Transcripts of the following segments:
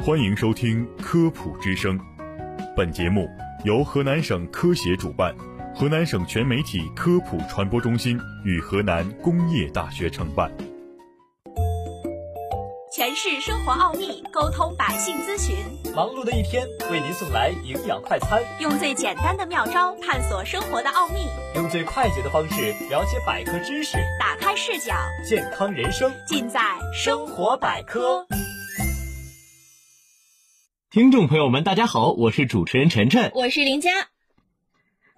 欢迎收听《科普之声》，本节目由河南省科协主办，河南省全媒体科普传播中心与河南工业大学承办。诠释生活奥秘，沟通百姓咨询。忙碌的一天，为您送来营养快餐，用最简单的妙招探索生活的奥秘，用最快捷的方式了解百科知识，打开视角，健康人生尽在生活百科。听众朋友们，大家好，我是主持人晨晨，我是林佳。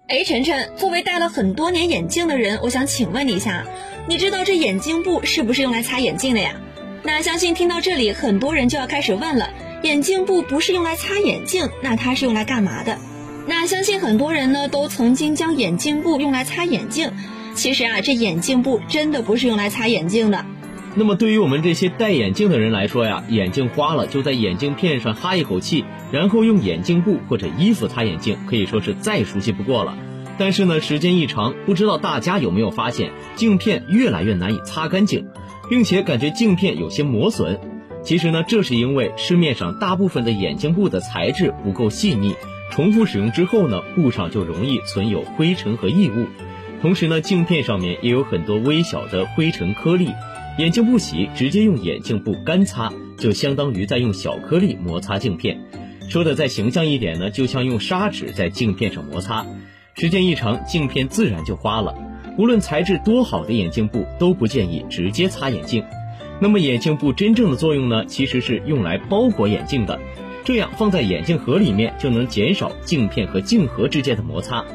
哎，晨晨，作为戴了很多年眼镜的人，我想请问你一下，你知道这眼镜布是不是用来擦眼镜的呀？那相信听到这里，很多人就要开始问了：眼镜布不是用来擦眼镜，那它是用来干嘛的？那相信很多人呢都曾经将眼镜布用来擦眼镜，其实啊，这眼镜布真的不是用来擦眼镜的。那么对于我们这些戴眼镜的人来说呀，眼镜花了就在眼镜片上哈一口气，然后用眼镜布或者衣服擦眼镜，可以说是再熟悉不过了。但是呢，时间一长，不知道大家有没有发现，镜片越来越难以擦干净。并且感觉镜片有些磨损，其实呢，这是因为市面上大部分的眼镜布的材质不够细腻，重复使用之后呢，布上就容易存有灰尘和异物。同时呢，镜片上面也有很多微小的灰尘颗粒，眼镜不洗，直接用眼镜布干擦，就相当于在用小颗粒摩擦镜片。说的再形象一点呢，就像用砂纸在镜片上摩擦，时间一长，镜片自然就花了。无论材质多好的眼镜布都不建议直接擦眼镜。那么眼镜布真正的作用呢，其实是用来包裹眼镜的，这样放在眼镜盒里面就能减少镜片和镜盒之间的摩擦。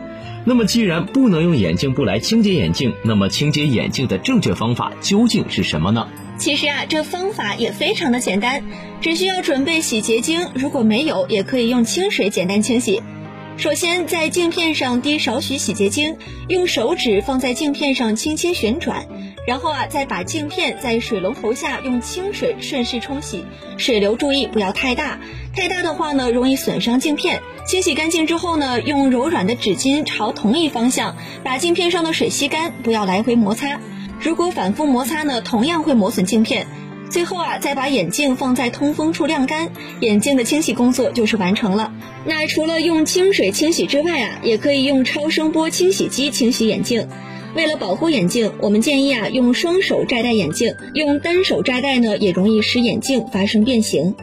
那么既然不能用眼镜布来清洁眼镜，那么清洁眼镜的正确方法究竟是什么呢？其实啊，这方法也非常的简单，只需要准备洗洁精，如果没有，也可以用清水简单清洗。首先，在镜片上滴少许洗洁精，用手指放在镜片上轻轻旋转，然后啊，再把镜片在水龙头下用清水顺势冲洗，水流注意不要太大，太大的话呢，容易损伤镜片。清洗干净之后呢，用柔软的纸巾朝同一方向把镜片上的水吸干，不要来回摩擦。如果反复摩擦呢，同样会磨损镜片。最后啊，再把眼镜放在通风处晾干，眼镜的清洗工作就是完成了。那除了用清水清洗之外啊，也可以用超声波清洗机清洗眼镜。为了保护眼镜，我们建议啊用双手摘戴眼镜，用单手摘戴呢也容易使眼镜发生变形。